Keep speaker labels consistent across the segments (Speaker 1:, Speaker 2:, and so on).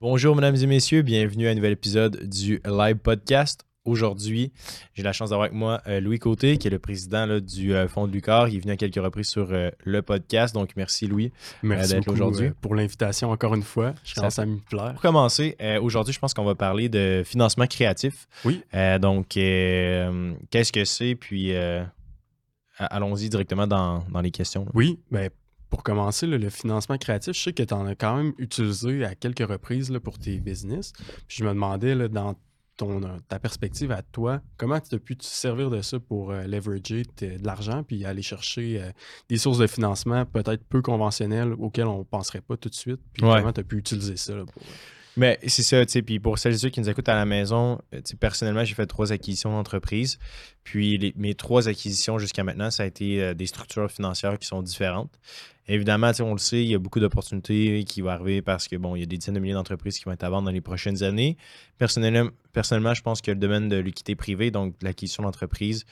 Speaker 1: Bonjour, mesdames et messieurs, bienvenue à un nouvel épisode du Live Podcast. Aujourd'hui, j'ai la chance d'avoir avec moi euh, Louis Côté, qui est le président du euh, Fonds de Lucar. Il est venu à quelques reprises sur euh, le podcast, donc merci Louis
Speaker 2: Merci
Speaker 1: d'être aujourd'hui.
Speaker 2: pour l'invitation encore une fois. Je
Speaker 1: Ça
Speaker 2: commence à m'y plaire.
Speaker 1: Pour commencer, aujourd'hui, je pense qu'on va parler de financement créatif.
Speaker 2: Oui.
Speaker 1: Donc, qu'est-ce que c'est? Puis, allons-y directement dans, dans les questions. là.
Speaker 2: Oui, ben, pour commencer, là, le financement créatif, je sais que tu en as quand même utilisé à quelques reprises là, pour tes business. Puis je me demandais, là, dans ton, euh, ta perspective à toi, comment tu as pu te servir de ça pour euh, leverager t- de l'argent puis aller chercher euh, des sources de financement peut-être peu conventionnelles auxquelles on ne penserait pas tout de suite. Puis
Speaker 1: Ouais.
Speaker 2: comment tu as pu utiliser ça là, pour...
Speaker 1: Mais c'est ça, tu sais. Puis pour celles et ceux qui nous écoutent à la maison, euh, personnellement, j'ai fait trois acquisitions d'entreprise. Puis mes trois acquisitions jusqu'à maintenant, ça a été euh, des structures financières qui sont différentes. Évidemment, on le sait, il y a beaucoup d'opportunités qui vont arriver parce que, bon, il y a des dizaines de milliers d'entreprises qui vont être à vendre dans les prochaines années. Personnellement, personnellement, je pense que le domaine de l'équité privée, donc l'acquisition d'entreprise,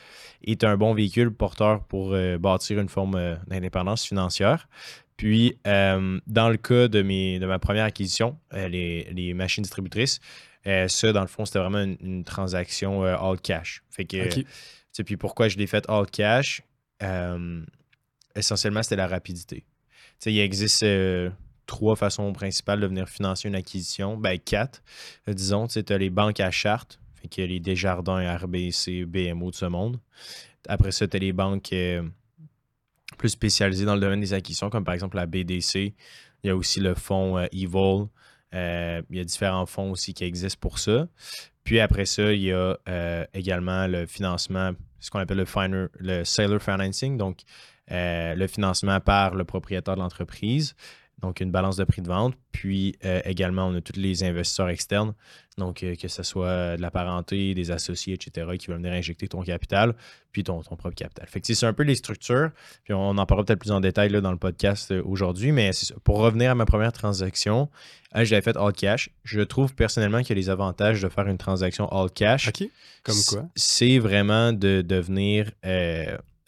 Speaker 1: est un bon véhicule porteur pour euh, bâtir une forme d'indépendance financière. Puis, euh, dans le cas de, mes, de ma première acquisition, euh, les, les machines distributrices, euh, ça, dans le fond, c'était vraiment une, une transaction all cash. Fait que, puis pourquoi je l'ai fait all cash? Essentiellement, c'était la rapidité. Il existe trois façons principales de venir financer une acquisition. Ben, quatre, disons. Tu as les banques à charte, fait que les Desjardins, RBC, BMO de ce monde. Après ça, tu as les banques plus spécialisées dans le domaine des acquisitions, comme par exemple la BDC. Il y a aussi le fonds euh, Evol. Euh, il y a différents fonds aussi qui existent pour ça. Puis après ça, il y a euh, également le financement, ce qu'on appelle le, finer- le seller financing, donc le financement par le propriétaire de l'entreprise, donc une balance de prix de vente. Puis euh, également, on a tous les investisseurs externes, donc euh, que ce soit de la parenté, des associés, etc., qui veulent venir injecter ton capital, puis ton, ton propre capital. Fait que c'est un peu les structures, puis on en parlera peut-être plus en détail là, dans le podcast euh, aujourd'hui, mais pour revenir à ma première transaction, je l'avais faite all cash. Je trouve personnellement qu'il y a les avantages de faire une transaction all cash.
Speaker 2: OK. Comme quoi?
Speaker 1: C'est vraiment de devenir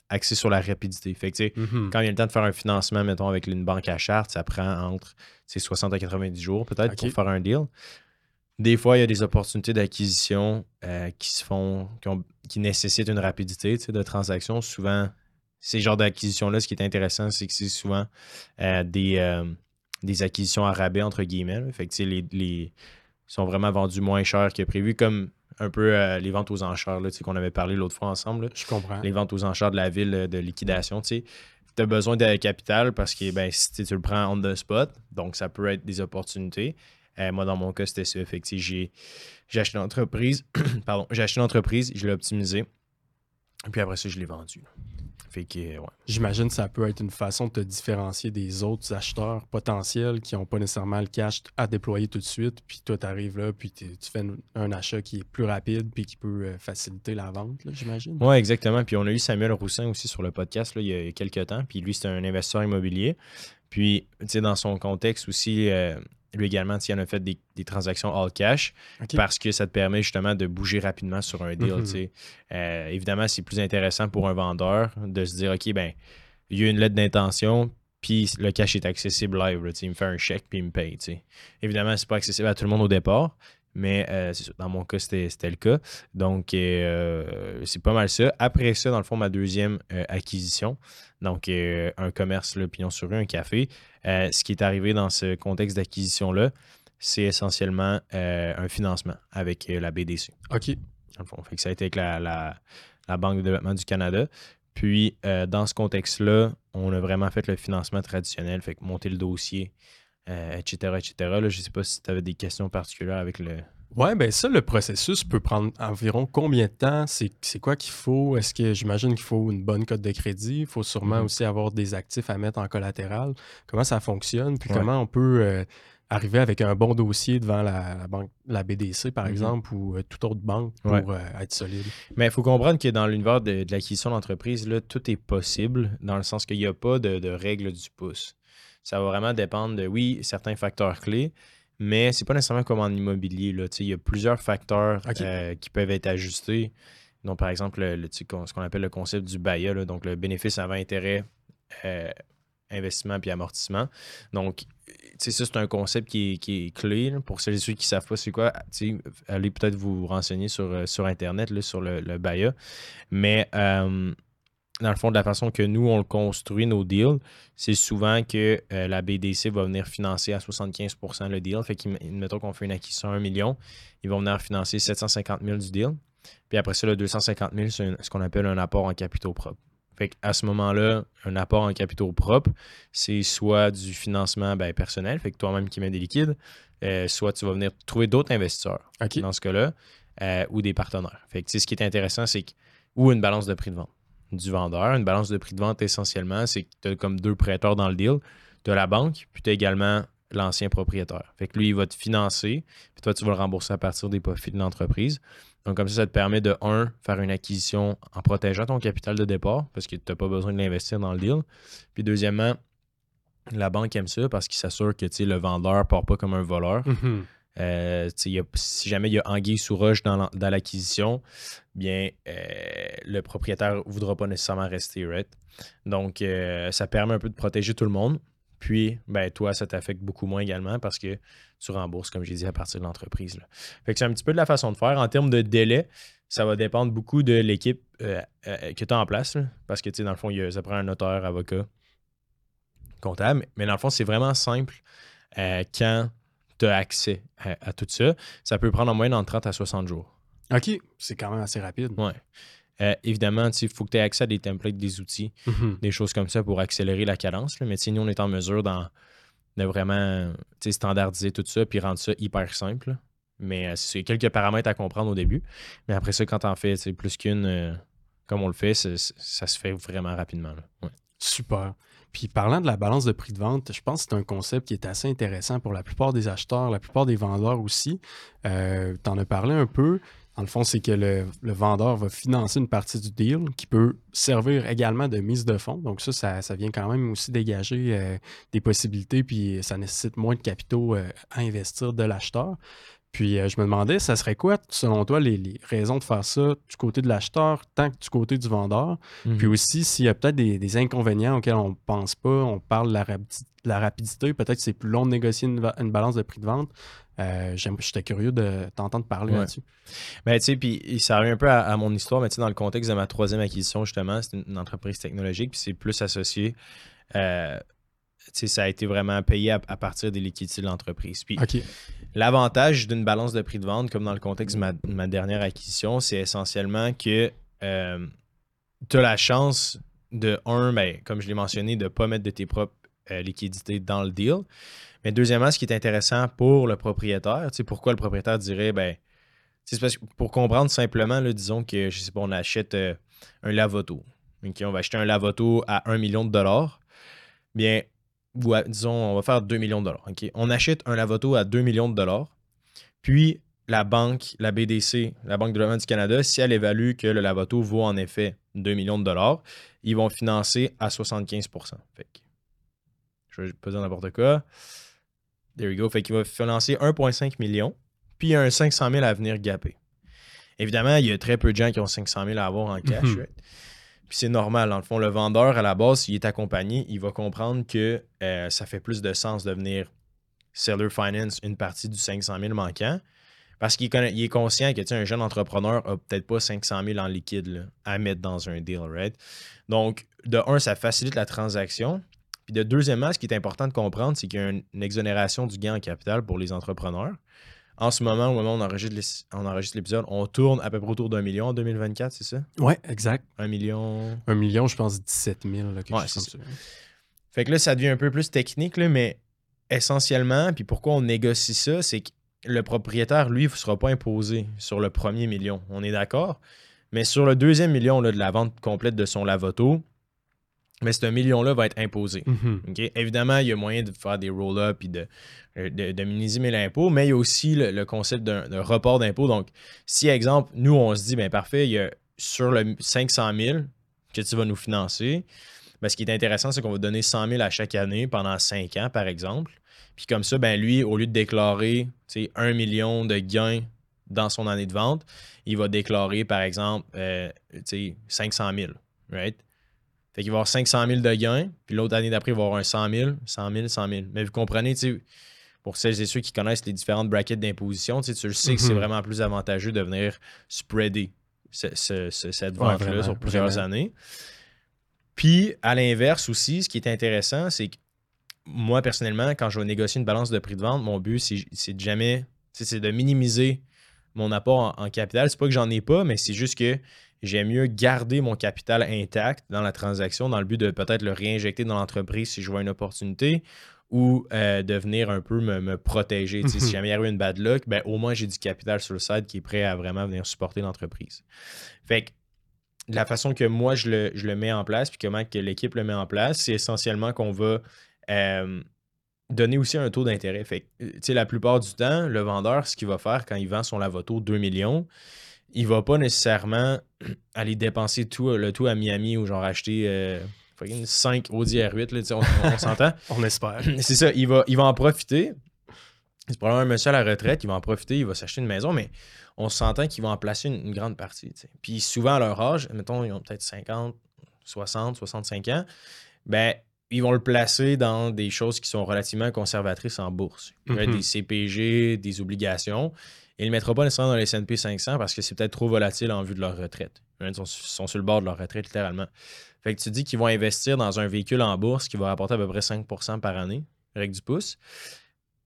Speaker 1: axé sur la rapidité. Fait que,
Speaker 2: Mhm.
Speaker 1: quand il y a le temps de faire un financement, mettons, avec une banque à charte, ça prend entre tu sais, 60 à 90 jours peut-être pour faire un deal. Des fois, il y a des opportunités d'acquisition euh, qui se font, qui, ont- qui nécessitent une rapidité de transaction. Souvent, ces genres d'acquisitions-là, ce qui est intéressant, c'est que c'est souvent euh, des, euh, des acquisitions à rabais, entre guillemets. là. Fait que, les, sont vraiment vendus moins cher que prévu, comme un peu euh, les ventes aux enchères là, tu sais, qu'on avait parlé l'autre fois ensemble. là
Speaker 2: Je comprends.
Speaker 1: les ventes aux enchères de la ville euh, de liquidation, tu sais. Tu as besoin de capital parce que ben, si tu le prends on the spot, donc ça peut être des opportunités. Euh, moi, dans mon cas, c'était ça. Fait que, j'ai, j'ai acheté l'entreprise, pardon, j'ai acheté l'entreprise, je l'ai optimisé, puis après ça, je l'ai vendu. Fait que, ouais.
Speaker 2: J'imagine que ça peut être une façon de te différencier des autres acheteurs potentiels qui n'ont pas nécessairement le cash à déployer tout de suite. Puis toi, tu arrives là, puis tu fais un, un achat qui est plus rapide, puis qui peut euh, faciliter la vente, j'imagine.
Speaker 1: Ouais, exactement. Puis on a eu Samuel Roussin aussi sur le podcast là, il y a quelques temps. Puis lui, c'est un investisseur immobilier. Puis, tu sais, dans son contexte aussi, euh, lui également, il en a fait des, des transactions all cash parce que ça te permet justement de bouger rapidement sur un deal.
Speaker 2: Mhm.
Speaker 1: Euh, évidemment, c'est plus intéressant pour un vendeur de se dire OK, ben, il y a une lettre d'intention, puis le cash est accessible live. là, il me fait un chèque, puis il me paye. tu sais. Évidemment, c'est pas accessible à tout le monde au départ. Mais euh, dans mon cas, c'était le cas. Donc, euh, c'est pas mal ça. Après ça, dans le fond, ma deuxième euh, acquisition, donc un commerce, là, pignon sur rue, un café. Ce qui est arrivé dans ce contexte d'acquisition-là, c'est essentiellement un financement avec la BDC,
Speaker 2: OK.
Speaker 1: dans le fond. Fait que ça a été avec la, la- la Banque de développement du Canada. Puis, dans ce contexte-là, on a vraiment fait le financement traditionnel, fait que monter le dossier, euh, etc., etc. Là, je ne sais pas si tu avais des questions particulières avec le...
Speaker 2: Ouais, ben ça, le processus peut prendre environ combien de temps? C'est quoi qu'il faut? Est-ce que j'imagine qu'il faut une bonne cote de crédit? Il faut sûrement
Speaker 1: Mhm.
Speaker 2: aussi avoir des actifs à mettre en collatéral. Comment ça fonctionne? Puis
Speaker 1: Ouais.
Speaker 2: comment on peut euh, arriver avec un bon dossier devant la, la banque, la BDC, par
Speaker 1: Mhm.
Speaker 2: exemple, ou euh, toute autre banque pour
Speaker 1: Ouais.
Speaker 2: euh, être solide?
Speaker 1: Mais il faut comprendre que dans l'univers de, de l'acquisition d'entreprise, là, tout est possible dans le sens qu'il n'y a pas de, de règle du pouce. Ça va vraiment dépendre de, oui, certains facteurs clés, mais c'est pas nécessairement comme en immobilier. Là. Il y a plusieurs facteurs euh, qui peuvent être ajustés. Donc, par exemple, le, ce qu'on appelle le concept du BAYA, là, donc le bénéfice avant intérêt, euh, investissement puis amortissement. Donc, tu ça, c'est un concept qui est, qui est clé. Pour celles et ceux qui ne savent pas c'est quoi, allez peut-être vous renseigner sur, euh, sur Internet, là, sur le, le BAYA. Mais euh, dans le fond, de la façon que nous, on le construit, nos deals, c'est souvent que euh, la BDC va venir financer à 75% le deal. Fait mettons qu'on fait une acquisition à 1 million, ils vont venir financer 750 000 du deal. Puis après ça, le 250 000, c'est ce qu'on appelle un apport en capitaux propres. Fait à ce moment-là, un apport en capitaux propres, c'est soit du financement ben, personnel, fait que toi-même qui mets des liquides, euh, soit tu vas venir trouver d'autres investisseurs dans ce cas-là, euh, ou des partenaires. Fait que ce qui est intéressant, c'est que, ou une balance de prix de vente du vendeur. Une balance de prix de vente, essentiellement, c'est que tu as comme deux prêteurs dans le deal. Tu as la banque, puis tu as également l'ancien propriétaire. Fait que lui, il va te financer, puis toi, tu vas le rembourser à partir des profits de l'entreprise. Donc, comme ça, ça te permet de, un, faire une acquisition en protégeant ton capital de départ, parce que tu n'as pas besoin de l'investir dans le deal. Puis, deuxièmement, la banque aime ça parce qu'il s'assure que le vendeur ne part pas comme un voleur.
Speaker 2: Mm-hmm.
Speaker 1: Euh, si jamais il y a anguille sous roche dans l'acquisition, bien, euh, le propriétaire ne voudra pas nécessairement rester, right? Donc, euh, ça permet un peu de protéger tout le monde. Puis, ben, toi, ça t'affecte beaucoup moins également parce que tu rembourses, comme j'ai dit, à partir de l'entreprise. C'est un petit peu de la façon de faire. En termes de délai, ça va dépendre beaucoup de l'équipe que tu as en place. parce que, dans le fond, ça prend un notaire, avocat, comptable. Mais dans le fond, c'est vraiment simple quand tu as accès à, tout ça. Ça peut prendre en moyenne entre 30 à 60 jours.
Speaker 2: OK, c'est quand même assez rapide.
Speaker 1: Oui. Euh, évidemment, il faut que tu aies accès à des templates, des outils,
Speaker 2: mhm.
Speaker 1: des choses comme ça pour accélérer la cadence. Mais nous, on est en mesure de vraiment standardiser tout ça puis rendre ça hyper simple. Mais euh, c'est quelques paramètres à comprendre au début. Mais après ça, quand tu en fais plus qu'une, euh, comme on le fait, ça se fait vraiment rapidement.
Speaker 2: Super. Puis parlant de la balance de prix de vente, je pense que c'est un concept qui est assez intéressant pour la plupart des acheteurs, la plupart des vendeurs aussi. Euh, tu en as parlé un peu. Dans le fond, c'est que le, vendeur va financer une partie du deal qui peut servir également de mise de fonds. Donc ça, ça, vient quand même aussi dégager euh, des possibilités, puis ça nécessite moins de capitaux euh, à investir de l'acheteur. Puis euh, je me demandais, ça serait quoi, selon toi, les, raisons de faire ça du côté de l'acheteur tant que du côté du vendeur?
Speaker 1: Mhm.
Speaker 2: Puis aussi, s'il y a peut-être des, inconvénients auxquels on ne pense pas, on parle de la, rapidité, peut-être que c'est plus long de négocier une, balance de prix de vente. Euh, J'étais curieux de t'entendre parler là-dessus.
Speaker 1: Ben, tu sais, puis ça revient un peu à, mon histoire, mais tu sais, dans le contexte de ma troisième acquisition, justement, c'est une, entreprise technologique, puis c'est plus associé. Euh, ça a été vraiment payé à, partir des liquidités de l'entreprise. Puis l'avantage d'une balance de prix de vente, comme dans le contexte de ma, dernière acquisition, c'est essentiellement que euh, tu as la chance de, un, ben, comme je l'ai mentionné, de ne pas mettre de tes propres euh, liquidités dans le deal. Mais deuxièmement, ce qui est intéressant pour le propriétaire, pourquoi le propriétaire dirait, ben, parce pour comprendre simplement, disons que, je sais pas, on achète euh, un lavoto. on va acheter un lavoto à 1 million de dollars. Bien, disons, on va faire 2 millions de dollars. On achète un lavoto à 2 millions de dollars. Puis, la banque, la BDC, la Banque de développement du Canada, si elle évalue que le lavoto vaut en effet 2 millions de dollars, ils vont financer à 75 fait Je vais pas dire n'importe quoi. There you go. Fait qu'il va financer 1,5 million, puis un 500 000 à venir gaper. Évidemment, il y a très peu de gens qui ont 500 000 à avoir en cash. Mhm. Puis c'est normal, dans le fond, le vendeur, à la base, s'il est accompagné, il va comprendre que euh, ça fait plus de sens de venir seller finance une partie du 500 000 manquant. Parce qu'il est conscient que un jeune entrepreneur n'a peut-être pas 500 000 en liquide à mettre dans un deal, right? Donc, de un, ça facilite la transaction. Puis de deuxièmement, ce qui est important de comprendre, c'est qu'il y a une exonération du gain en capital pour les entrepreneurs en ce moment, au moment où on enregistre l'épisode, on tourne à peu près autour d'un million en 2024, c'est ça?
Speaker 2: Oui, exact.
Speaker 1: Un million.
Speaker 2: Un million, je pense 17 000. Là,
Speaker 1: ouais, c'est ça. Fait que là, ça devient un peu plus technique, là, mais essentiellement, puis pourquoi on négocie ça, c'est que le propriétaire, lui, ne sera pas imposé sur le premier million. On est d'accord? Mais sur le deuxième million là, de la vente complète de son lavoto, mais ce million-là va être imposé.
Speaker 2: Mm-hmm.
Speaker 1: Évidemment, il y a moyen de faire des roll-up et de, de, minimiser l'impôt, mais il y a aussi le, concept d'un report d'impôt. Donc, si, exemple, nous, on se dit, bien parfait, il y a sur le 500 000 que tu vas nous financer, ben, ce qui est intéressant, c'est qu'on va donner 100 000 à chaque année pendant 5 ans, par exemple. Puis comme ça, ben lui, au lieu de déclarer 1 million de gains dans son année de vente, il va déclarer, par exemple, euh, 500 000. Right? Fait qu'il va avoir 500 000 de gains, puis l'autre année d'après, il va avoir un 100 000, 100 000, 100 000. Mais vous comprenez, tu pour celles et ceux qui connaissent les différentes brackets d'imposition, tu, sais, que c'est
Speaker 2: Mhm.
Speaker 1: vraiment plus avantageux de venir spreader ce- ce- ce- cette vente-là sur plusieurs
Speaker 2: vraiment.
Speaker 1: années. Puis, à l'inverse aussi, ce qui est intéressant, c'est que moi, personnellement, quand je vais négocier une balance de prix de vente, mon but, c'est de jamais, c'est de minimiser mon apport en, en capital. C'est pas que j'en ai pas, mais c'est juste que j'aime mieux garder mon capital intact dans la transaction dans le but de peut-être le réinjecter dans l'entreprise si je vois une opportunité ou euh, de venir un peu me, me protéger. Si
Speaker 2: Mhm.
Speaker 1: jamais il y a eu une bad luck, ben, au moins j'ai du capital sur le side qui est prêt à vraiment venir supporter l'entreprise. Fait que la façon que moi je le, je le mets en place, puis comment que l'équipe le met en place, c'est essentiellement qu'on va euh, donner aussi un taux d'intérêt. Fait que, tu sais, la plupart du temps, le vendeur, ce qu'il va faire quand il vend son lavoto 2 millions, il va pas nécessairement aller dépenser tout, euh, le tout à Miami ou genre acheter euh, fucking 5 Audi R8, là, on, on s'entend.
Speaker 2: On espère.
Speaker 1: C'est ça, il va, il va en profiter. C'est probablement un monsieur à la retraite, il va en profiter, il va s'acheter une maison, mais on s'entend qu'il va en placer une, une grande partie. Puis souvent, à leur âge, mettons, ils ont peut-être 50, 60, 65 ans, ben, ils vont le placer dans des choses qui sont relativement conservatrices en bourse.
Speaker 2: Mhm.
Speaker 1: Des CPG, des obligations. Ils ne le mettront pas nécessairement dans les S&P 500 parce que c'est peut-être trop volatile en vue de leur retraite. Ils sont, sur le bord de leur retraite, littéralement. Fait que tu dis qu'ils vont investir dans un véhicule en bourse qui va rapporter à peu près 5% par année, avec du pouce.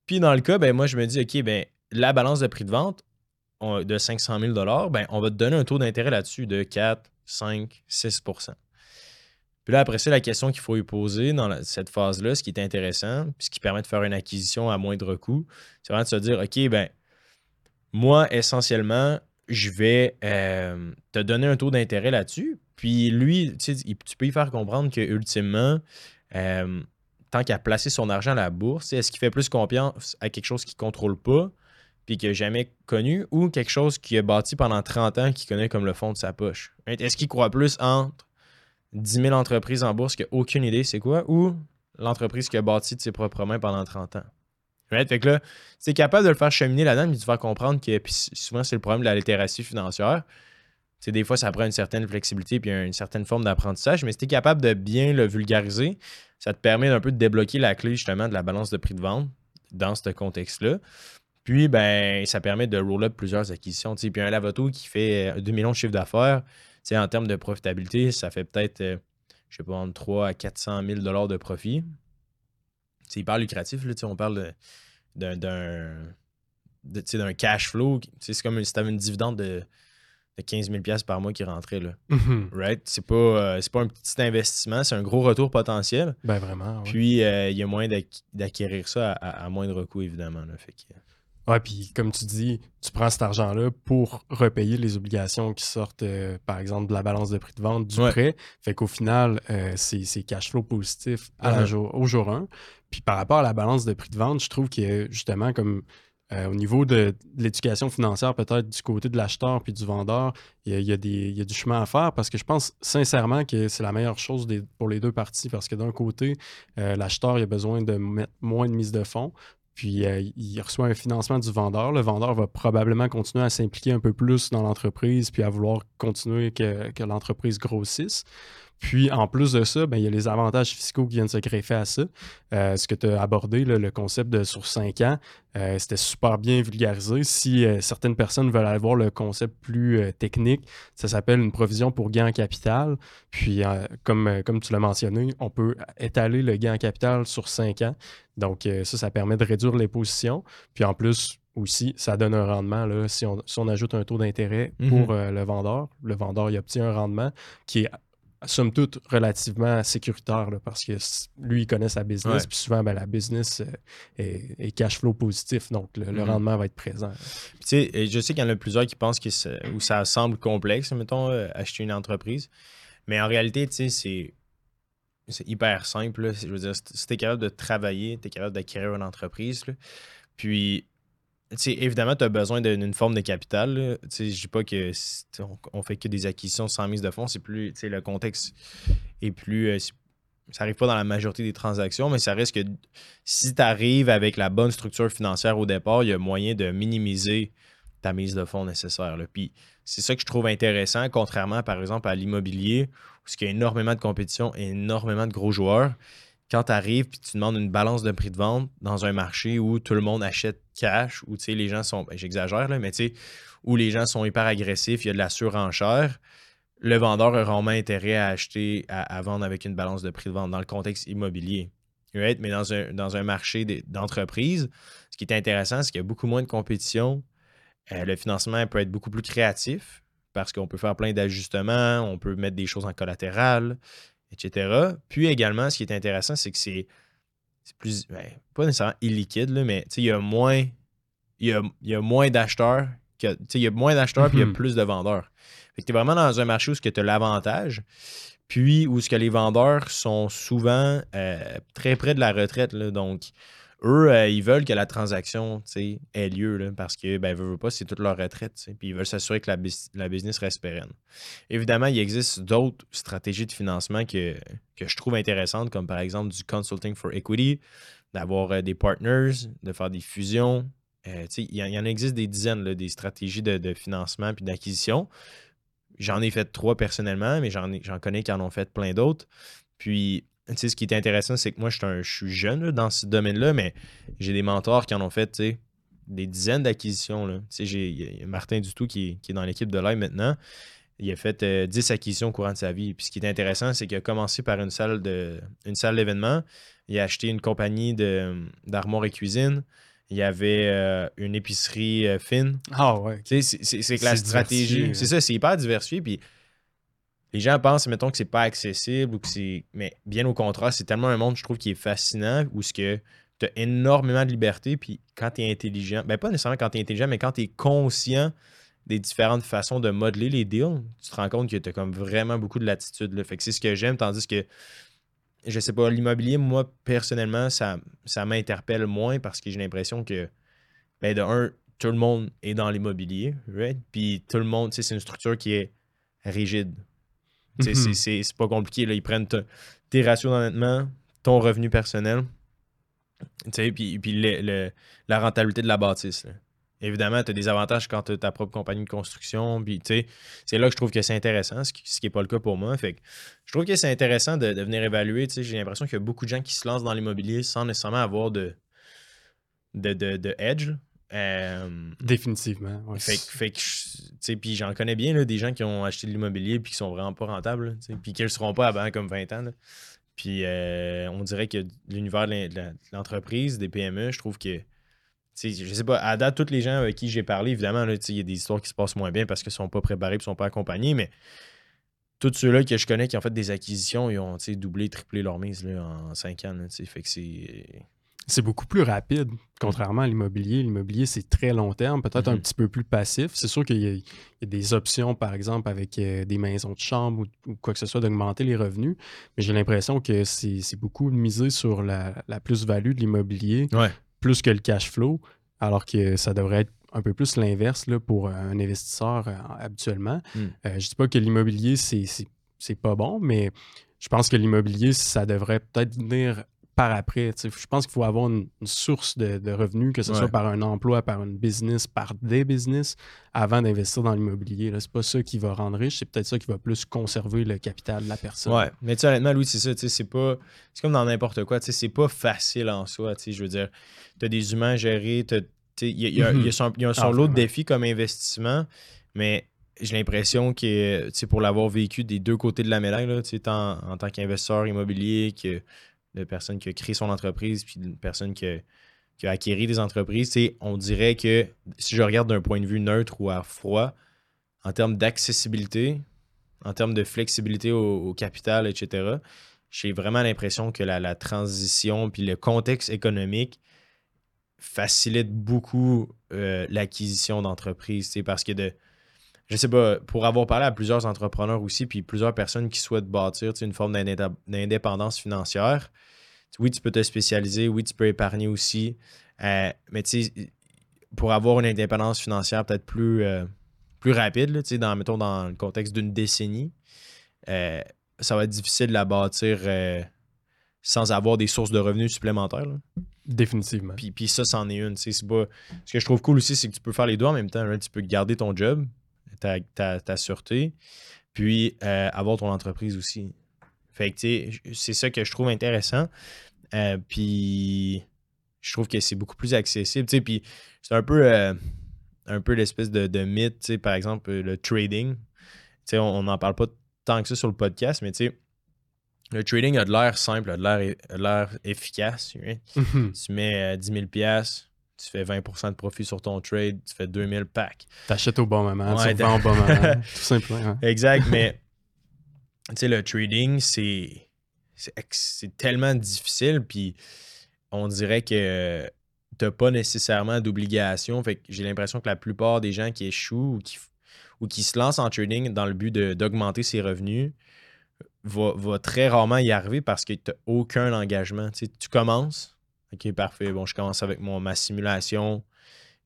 Speaker 1: Puis dans le cas, ben, moi, je me dis, OK, ben, la balance de prix de vente de 500 000 ben, on va te donner un taux d'intérêt là-dessus de 4, 5, 6% Puis là, après ça, la question qu'il faut y poser dans cette phase-là, ce qui est intéressant, puis ce qui permet de faire une acquisition à moindre coût, c'est vraiment de se dire, OK, ben, moi, essentiellement, je vais euh, te donner un taux d'intérêt là-dessus. Puis lui, tu peux y faire comprendre que ultimement, euh, tant qu'à placer son argent à la bourse, est-ce qu'il fait plus confiance à quelque chose qu'il ne contrôle pas, puis qu'il n'a jamais connu, ou quelque chose qu'il a bâti pendant 30 ans, qu'il connaît comme le fond de sa poche? Est-ce qu'il croit plus entre 10 000 entreprises en bourse qui n'a aucune idée c'est quoi, ou l'entreprise qui a bâti de ses propres mains pendant 30 ans? Fait que là, c'est capable de le faire cheminer là-dedans, puis de faire comprendre que, souvent, c'est le problème de la littératie financière. Des fois, ça prend une certaine flexibilité puis une certaine forme d'apprentissage, mais si tu es capable de bien le vulgariser, ça te permet d'un peu de débloquer la clé justement de la balance de prix de vente dans ce contexte-là. Puis, ben, ça permet de roll up plusieurs acquisitions. tu sais. Puis un lavoto qui fait euh, 2 millions de chiffre d'affaires, en termes de profitabilité, ça fait peut-être, euh, je sais pas, entre 3 à 400 000 de profit. C'est hyper lucratif. Là, on parle d'un- cash flow. C'est comme si tu avais une dividende de, de 15 000 par mois qui rentrait. Là.
Speaker 2: Mhm.
Speaker 1: Right? C'est pas, euh, pas un petit investissement, c'est un gros retour potentiel.
Speaker 2: Ben vraiment. ouais.
Speaker 1: Puis, euh, il y a moyen d'acqu- d'acquérir ça à, à- à moindre coût, évidemment. Là. Fait que,
Speaker 2: Ouais, puis comme tu dis, tu prends cet argent-là pour repayer les obligations qui sortent, euh, par exemple, de la balance de prix de vente du
Speaker 1: Ouais.
Speaker 2: prêt. Fait qu'au final, euh, c'est cash flow positif à la jour, au jour 1. Puis par rapport à la balance de prix de vente, je trouve que justement, comme euh, au niveau de, de l'éducation financière, peut-être du côté de l'acheteur puis du vendeur, il y, a, il y a des- il y a du chemin à faire parce que je pense sincèrement que c'est la meilleure chose des- pour les deux parties parce que d'un côté, euh, l'acheteur il a besoin de mettre moins de mise de fonds. Puis euh, il reçoit un financement du vendeur. Le vendeur va probablement continuer à s'impliquer un peu plus dans l'entreprise puis à vouloir continuer que, que l'entreprise grossisse. Puis en plus de ça, ben, il y a les avantages fiscaux qui viennent se greffer à ça. Euh, ce que tu as abordé, là, le concept de sur 5 ans, euh, c'était super bien vulgarisé. Si euh, certaines personnes veulent aller voir le concept plus technique, ça s'appelle une provision pour gain en capital. Puis comme, comme tu l'as mentionné, on peut étaler le gain en capital sur 5 ans. Donc ça, ça permet de réduire les positions. Puis en plus, aussi, ça donne un rendement. Là, si, on, si on ajoute un taux d'intérêt
Speaker 1: Mhm.
Speaker 2: pour euh, le vendeur, le vendeur il obtient un rendement qui est somme toute relativement sécuritaire là, parce que lui, il connaît sa business. Puis souvent, ben, la business euh, est, est cash flow positif. Donc, le, le
Speaker 1: Mhm.
Speaker 2: rendement va être présent.
Speaker 1: Tu sais, je sais qu'il y en a plusieurs qui pensent que c'est- ou ça semble complexe, mettons, euh, acheter une entreprise. Mais en réalité, tu sais, c'est. C'est hyper simple. là. Je veux dire, si tu es capable de travailler, tu es capable d'acquérir une entreprise. là. Puis, évidemment, tu as besoin d'une forme de capital. je dis pas que on, fait que des acquisitions sans mise de fonds. C'est plus. Le contexte est plus. euh, ça arrive pas dans la majorité des transactions, mais ça reste que si tu arrives avec la bonne structure financière au départ, il y a moyen de minimiser ta mise de fonds nécessaire. Puis c'est ça que je trouve intéressant, contrairement par exemple à l'immobilier, où il y a énormément de compétition, énormément de gros joueurs. Quand tu arrives et tu demandes une balance de prix de vente dans un marché où tout le monde achète cash, où les gens sont, ben, j'exagère, là, mais où les gens sont hyper agressifs, il y a de la surenchère, le vendeur a vraiment intérêt à acheter, à, vendre avec une balance de prix de vente dans le contexte immobilier. Mais dans un, dans un marché d'entreprise, ce qui est intéressant, c'est qu'il y a beaucoup moins de compétition. Euh, le financement peut être beaucoup plus créatif parce qu'on peut faire plein d'ajustements, on peut mettre des choses en collatéral, etc. Puis également, ce qui est intéressant, c'est que c'est plus, ben, pas nécessairement illiquide, là, mais il y a moins, il y a, y a moins d'acheteurs, il y a moins d'acheteurs, puis il y a mm-hmm. plus de vendeurs. Fait que tu es vraiment dans un marché où tu as l'avantage, puis où ce que les vendeurs sont souvent euh, très près de la retraite. Là, donc, eux, euh, ils veulent que la transaction ait lieu parce que, ben, veut, pas, c'est toute leur retraite. Puis ils veulent s'assurer que la, business reste pérenne. Évidemment, il existe d'autres stratégies de financement que, que je trouve intéressantes, comme par exemple du consulting for equity, d'avoir euh, des partners, de faire des fusions. Euh, il y, en existe des dizaines, des stratégies de, de financement puis d'acquisition. J'en ai fait trois personnellement, mais j'en connais qui en ont fait plein d'autres. Puis sais, ce qui est intéressant, c'est que moi, je suis, jeune dans ce domaine-là, mais j'ai des mentors qui en ont fait des dizaines d'acquisitions. J'ai Martin Dutou qui, qui est dans l'équipe de live maintenant. Il a fait 10 euh, acquisitions au courant de sa vie. Puis ce qui est intéressant, c'est qu'il a commencé par une salle de une salle d'événement. Il a acheté une compagnie d'armoire et cuisine. Il y avait euh, une épicerie euh, fine.
Speaker 2: Ah ouais.
Speaker 1: C'est que la stratégie. C'est ça, c'est hyper diversifié. Puis les gens pensent, mettons, que c'est pas accessible ou que c'est. Mais bien au contraire, c'est tellement un monde, je trouve, qui est fascinant où ce que tu as énormément de liberté. Puis quand tu es intelligent, ben pas nécessairement quand tu es intelligent, mais quand tu es conscient des différentes façons de modeler les deals, tu te rends compte que tu as comme vraiment beaucoup de latitude. Là. Fait que c'est ce que j'aime, tandis que je sais pas, l'immobilier, moi, personnellement, ça, ça m'interpelle moins parce que j'ai l'impression que, ben, de un, tout le monde est dans l'immobilier, right? Puis tout le monde, c'est une structure qui est rigide. Mhm. C'est pas compliqué. Là. Ils prennent tes ratios d'endettement, ton revenu personnel, puis, puis la rentabilité de la bâtisse. Évidemment, tu as des avantages quand tu as ta propre compagnie de construction. c'est là que je trouve que c'est intéressant, ce qui n'est pas le cas pour moi. Fait je trouve que c'est intéressant de, venir évaluer. J'ai l'impression qu'il y a beaucoup de gens qui se lancent dans l'immobilier sans nécessairement avoir de, de, de edge.
Speaker 2: Euh, Définitivement.
Speaker 1: Fait, que, puis j'en connais bien là, des gens qui ont acheté de l'immobilier puis qui sont vraiment pas rentables, puis qui ne seront pas avant comme 20 ans. Puis euh, on dirait que l'univers de l'entreprise, des PME, je trouve que, je sais pas, à date, tous les gens avec qui j'ai parlé, évidemment, il y a des histoires qui se passent moins bien parce qu'ils sont pas préparés et sont pas accompagnés, mais tous ceux-là que je connais qui ont fait des acquisitions, ils ont doublé, triplé leur mise là, en 5 ans. fait que c'est
Speaker 2: c'est beaucoup plus rapide, contrairement à l'immobilier. L'immobilier, c'est très long terme, peut-être un mhm. petit peu plus passif. C'est sûr qu'il y, a des options, par exemple, avec euh, des maisons de chambre ou, quoi que ce soit, d'augmenter les revenus. Mais j'ai l'impression que c'est beaucoup misé sur la, plus-value de l'immobilier, plus que le cash flow, alors que ça devrait être un peu plus l'inverse pour un investisseur euh, habituellement. Hmm. Euh, je ne dis pas que l'immobilier, c'est pas bon, mais je pense que l'immobilier, ça devrait peut-être venir par après. Je pense qu'il faut avoir une, source de, revenus, que ce soit par un emploi, par une business, par des business, avant d'investir dans l'immobilier. C'est pas ça qui va rendre riche, c'est peut-être ça qui va plus conserver le capital de la personne.
Speaker 1: Ouais, mais tu honnêtement, Louis, c'est ça, c'est pas. C'est comme dans n'importe quoi, c'est pas facile en soi. Je veux dire, tu as des humains à gérer, il y a, y son, ah, lot de défis comme investissement, mais j'ai l'impression que pour l'avoir vécu des deux côtés de la médaille, là, en, en tant qu'investisseur immobilier, que de personne qui a créé son entreprise, puis une personne qui a, acquéri des entreprises, on dirait que si je regarde d'un point de vue neutre ou à froid, en termes d'accessibilité, en termes de flexibilité au, capital, etc., j'ai vraiment l'impression que la, transition puis le contexte économique facilite beaucoup euh, l'acquisition d'entreprises. Parce que de, je sais pas, pour avoir parlé à plusieurs entrepreneurs aussi, puis plusieurs personnes qui souhaitent bâtir une forme d'indépendance financière, oui, tu peux te spécialiser, oui, tu peux épargner aussi, euh, mais tu sais, pour avoir une indépendance financière peut-être plus, euh, plus rapide, là, dans, mettons dans le contexte d'une décennie, euh, ça va être difficile de la bâtir sans avoir des sources de revenus supplémentaires.
Speaker 2: Définitivement.
Speaker 1: Puis, puis ça, c'en est une. pas... Ce que je trouve cool aussi, c'est que tu peux faire les deux en même temps. right? Tu peux garder ton job, ta, ta, ta sûreté, puis euh, avoir ton entreprise aussi. Fait que, c'est ça que je trouve intéressant. Euh, puis je trouve que c'est beaucoup plus accessible. tu sais, Puis c'est un peu, euh, un peu l'espèce de, de mythe, tu sais, par exemple, le trading. Tu sais, on n'en parle pas tant que ça sur le podcast, mais tu sais, le trading a de l'air simple, a de l'air- a de l'air efficace. right? Tu mets euh, 10 000 piastres, tu fais 20% de profit sur ton trade, tu fais 2000 packs.
Speaker 2: T'achètes au bon moment,
Speaker 1: Ouais,
Speaker 2: tu revends au bon moment, tout simplement.
Speaker 1: Exact, mais tu sais, le trading, c'est tellement difficile, puis on dirait que t'as pas nécessairement d'obligation. Fait que j'ai l'impression que la plupart des gens qui échouent ou qui, ou qui se lancent en trading dans le but d'augmenter ses revenus va, va très rarement y arriver parce que t'as aucun engagement. Tu sais, tu commences, ok, parfait, bon, je commence avec mon, ma simulation,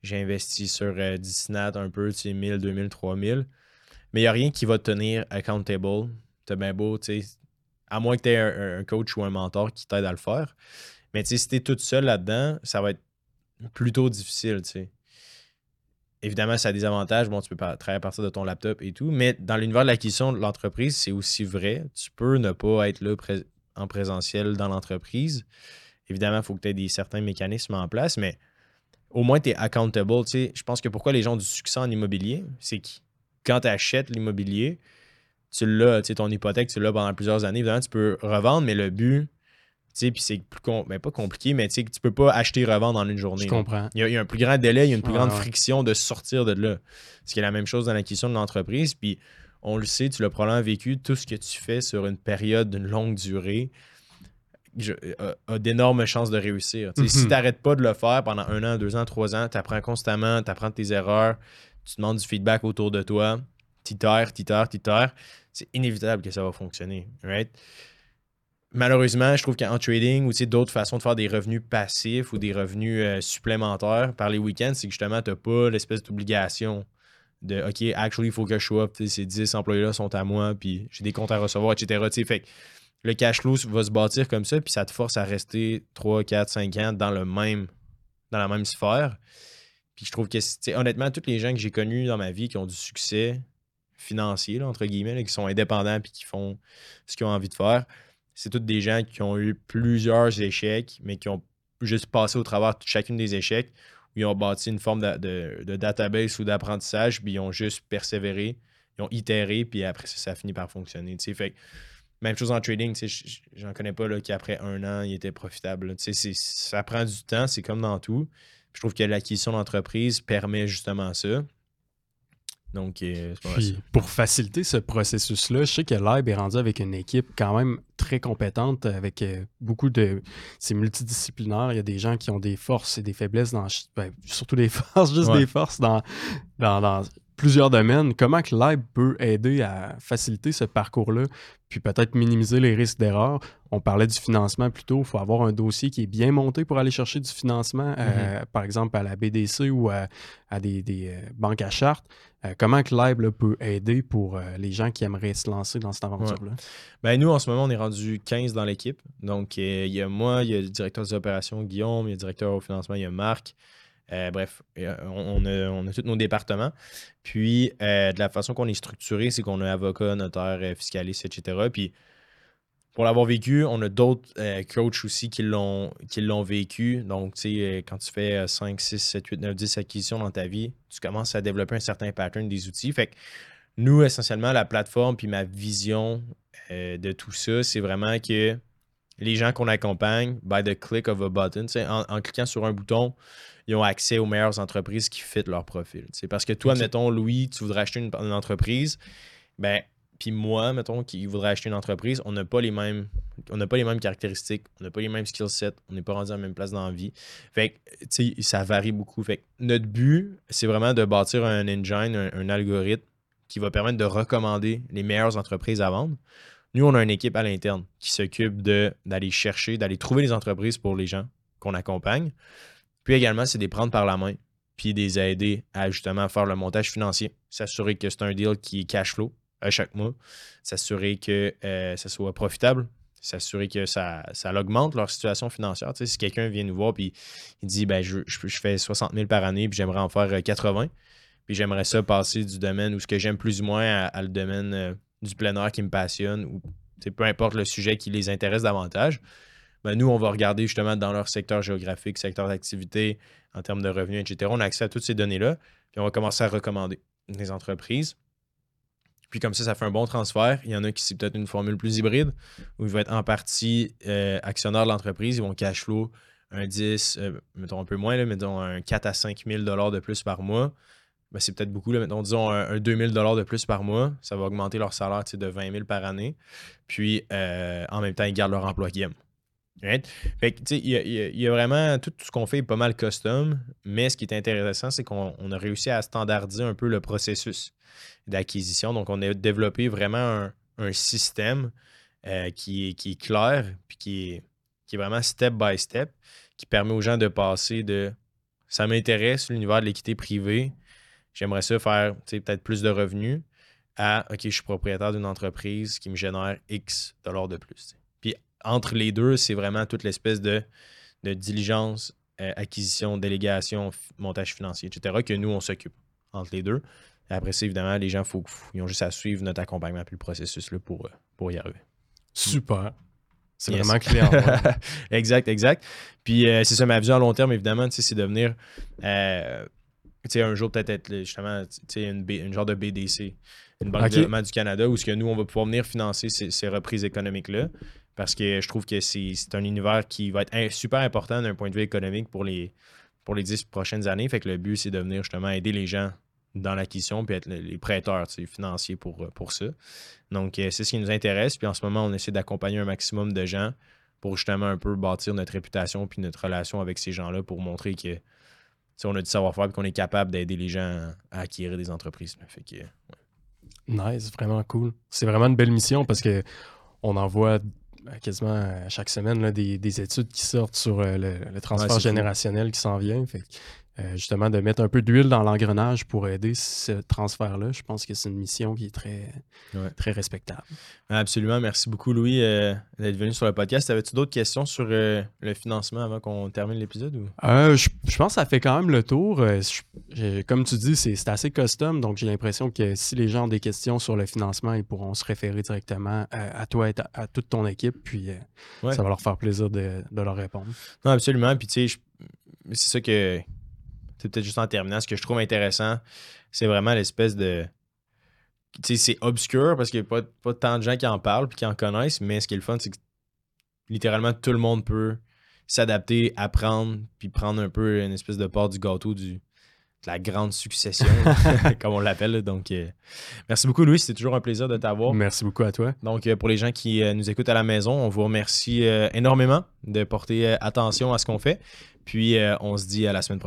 Speaker 1: j'ai investi sur euh, 10 nat un peu, tu sais, 1000, 2000, 3000. Mais il n'y a rien qui va te tenir accountable. T'as bien beau, tu sais, à moins que tu aies un, un coach ou un mentor qui t'aide à le faire. Mais tu sais, si tu es toute seule là-dedans, ça va être plutôt difficile, tu sais. Évidemment, ça a des avantages. Bon, tu peux travailler à partir de ton laptop et tout. Mais dans l'univers de l'acquisition de l'entreprise, c'est aussi vrai. Tu peux ne pas être là en présentiel dans l'entreprise. Évidemment, il faut que tu aies des, certains mécanismes en place, mais au moins, tu es accountable. Je pense que pourquoi les gens ont du succès en immobilier, c'est que quand tu achètes l'immobilier, tu l'as, tu sais, ton hypothèque, tu l'as pendant plusieurs années. Évidemment, tu peux revendre, mais le but, tu sais, puis c'est plus com- ben, pas compliqué, mais tu sais, que tu peux pas acheter et revendre en une journée.
Speaker 2: Je comprends.
Speaker 1: Il y, a, il y a un plus grand délai, il y a une plus grande
Speaker 2: ouais.
Speaker 1: friction de sortir de là. Ce qui est la même chose dans l'acquisition de l'entreprise. Puis on le sait, tu l'as probablement vécu, tout ce que tu fais sur une période d'une longue durée je- a, a d'énormes chances de réussir. Si
Speaker 2: Mhm.
Speaker 1: tu n'arrêtes pas de le faire pendant un an, deux ans, trois ans, tu apprends constamment, tu apprends tes erreurs, tu demandes du feedback autour de toi, tu terres, tu terres, tu terres, c'est inévitable que ça va fonctionner. Right? Malheureusement, je trouve qu'en trading ou d'autres façons de faire des revenus passifs ou des revenus euh, supplémentaires par les week-ends, c'est que justement, tu n'as pas l'espèce d'obligation de OK, actually, il faut que je up, sais, ces 10 employés-là sont à moi, puis j'ai des comptes à recevoir, etc. Tu sais, Fait que le cash flow va se bâtir comme ça, puis ça te force à rester 3, 4, 5 ans dans, le même, dans la même sphère. Puis je trouve que, honnêtement, tous les gens que j'ai connus dans ma vie qui ont du succès financier, entre guillemets, qui sont indépendants puis qui font ce qu'ils ont envie de faire, c'est tous des gens qui ont eu plusieurs échecs, mais qui ont juste passé au travers de chacune des échecs, où ils ont bâti une forme de, database ou d'apprentissage, puis ils ont juste persévéré, ils ont itéré, puis après ça, ça a fini par fonctionner. Même chose en trading, j'en connais pas là, qui après un an, il était profitable. Ça prend du temps, c'est comme dans tout. Puis je trouve que l'acquisition d'entreprise permet justement ça. Donc, euh,
Speaker 2: Puis,
Speaker 1: ça.
Speaker 2: pour faciliter ce processus-là, je sais que Live est rendu avec une équipe quand même très compétente, avec euh, beaucoup de. C'est multidisciplinaire. Il y a des gens qui ont des forces et des faiblesses dans. ben, surtout des forces, juste
Speaker 1: Ouais.
Speaker 2: des forces dans, dans, dans plusieurs domaines. Comment que peut aider à faciliter ce parcours-là, puis peut-être minimiser les risques d'erreur? On parlait du financement plus tôt. Il faut avoir un dossier qui est bien monté pour aller chercher du financement, euh,
Speaker 1: Mm-hmm.
Speaker 2: par exemple à la BDC ou à, à des, des, euh, banques à charte. Euh, comment que là, peut aider pour euh, les gens qui aimeraient se lancer dans cette aventure-là?
Speaker 1: Ben, nous, en ce moment, on est rendu 15 dans l'équipe. Donc, il y a moi, il y a le directeur des opérations, Guillaume, il y a le directeur au financement, il y a Marc. Euh, bref, euh, on, a, tous nos départements. Puis, euh, de la façon qu'on est structuré, c'est qu'on a avocat, notaire, fiscaliste, etc. Puis, pour l'avoir vécu, on a d'autres coachs aussi qui l'ont qui l'ont vécu. Donc, tu sais, quand tu fais euh, 5, 6, 7, 8, 9, 10 acquisitions dans ta vie, tu commences à développer un certain pattern des outils. Fait que nous, essentiellement, la plateforme puis ma vision de tout ça, c'est vraiment que les gens qu'on accompagne, by the click of a button, en, en cliquant sur un bouton, ils ont accès aux meilleures entreprises qui fit leur profil. tu sais. Parce que toi, mettons, Louis, tu voudrais acheter une, une entreprise, ben, puis moi, mettons, qui voudrais acheter une entreprise, on n'a pas les mêmes. On n'a pas les mêmes caractéristiques, on n'a pas les mêmes skill sets, on n'est pas rendu à la même place dans la vie. Fait que, tu sais, ça varie beaucoup. Fait que notre but, c'est vraiment de bâtir un engine, un, un algorithme qui va permettre de recommander les meilleures entreprises à vendre. Nous, on a une équipe à l'interne qui s'occupe d'aller chercher, d'aller trouver les entreprises pour les gens qu'on accompagne. Puis également, c'est de les prendre par la main, puis de les aider à justement faire le montage financier, s'assurer que c'est un deal qui est cash flow à chaque mois, s'assurer que euh, ça soit profitable, s'assurer que ça, ça augmente leur situation financière. Tu sais, si quelqu'un vient nous voir puis il dit ben, je, je, fais 60 000 par année puis j'aimerais en faire 80, puis j'aimerais ça passer du domaine où ce que j'aime plus ou moins à, le domaine du plein qui me passionne ou peu importe le sujet qui les intéresse davantage. Ben, nous, on va regarder justement dans leur secteur géographique, secteur d'activité, en termes de revenus, etc. On a accès à toutes ces données-là, puis on va commencer à recommander des entreprises. Puis comme ça, ça fait un bon transfert. Il y en a qui c'est peut-être une formule plus hybride, où ils vont être en partie euh, actionnaires de l'entreprise, ils vont cash flow un 10, euh, mettons un peu moins, là, mettons un 4 à 5 000 de plus par mois. Ben, c'est peut-être beaucoup, là, mettons, disons un, 2 000 de plus par mois. Ça va augmenter leur salaire de 20 000 par année. Puis euh, en même temps, ils gardent leur emploi qui fait que, il y, a vraiment tout ce qu'on fait est pas mal custom, mais ce qui est intéressant, c'est qu'on a réussi à standardiser un peu le processus d'acquisition. Donc, on a développé vraiment un, système euh, qui, est, qui, est, clair, puis qui est, qui est vraiment step by step, qui permet aux gens de passer de ça m'intéresse l'univers de l'équité privée, j'aimerais ça faire peut-être plus de revenus, à OK, je suis propriétaire d'une entreprise qui me génère X dollars de plus entre les deux, c'est vraiment toute l'espèce de, diligence, euh, acquisition, délégation, montage financier, etc., que nous, on s'occupe entre les deux. Et après ça, évidemment, les gens, faut, ils ont juste à suivre notre accompagnement puis le processus là, pour, euh, pour y arriver.
Speaker 2: Super. C'est vraiment clair.
Speaker 1: exact, exact. Puis euh, c'est ça, ma vision à long terme, évidemment, c'est de venir, un jour peut-être être justement une, une genre de BDC, une banque de développement du Canada, où ce que nous, on va pouvoir venir financer ces, ces reprises économiques-là parce que je trouve que c'est un univers qui va être super important d'un point de vue économique pour les, pour les 10 prochaines années. Fait que le but, c'est de venir justement aider les gens dans l'acquisition puis être les prêteurs financiers pour, pour ça. Donc, euh, c'est ce qui nous intéresse. Puis en ce moment, on essaie d'accompagner un maximum de gens pour justement un peu bâtir notre réputation puis notre relation avec ces gens-là pour montrer que on a du savoir-faire et qu'on est capable d'aider les gens à acquérir des entreprises. Fait que,
Speaker 2: Nice, vraiment cool. C'est vraiment une belle mission parce que on en voit ben, quasiment chaque semaine des, études qui sortent sur euh, le, transfert générationnel qui s'en vient. Fait euh, justement, de mettre un peu d'huile dans l'engrenage pour aider ce transfert-là, je pense que c'est une mission qui est très, très respectable.
Speaker 1: Absolument. Merci beaucoup, Louis, euh, d'être venu sur le podcast. Avais-tu d'autres questions sur euh, le financement avant qu'on termine l'épisode?
Speaker 2: Je, pense que ça fait quand même le tour. comme tu dis, c'est assez custom, donc j'ai l'impression que si les gens ont des questions sur le financement, ils pourront se référer directement à, toi et à, toute ton équipe, puis ça va leur faire plaisir de, de leur répondre.
Speaker 1: Non, absolument. Puis tu sais, c'est ça que c'est peut-être juste en terminant, ce que je trouve intéressant, c'est vraiment l'espèce de. Tu sais, c'est obscur parce qu'il n'y a pas, pas tant de gens qui en parlent et qui en connaissent, mais ce qui est le fun, c'est que littéralement tout le monde peut s'adapter, apprendre, puis prendre un peu une espèce de part du gâteau du, de la grande succession, comme on l'appelle. Donc, euh, merci beaucoup, Louis. C'était toujours un plaisir de t'avoir.
Speaker 2: Merci beaucoup à toi.
Speaker 1: Donc, euh, pour les gens qui euh, nous écoutent à la maison, on vous remercie énormément de porter attention à ce qu'on fait. Puis, on se dit à la semaine prochaine.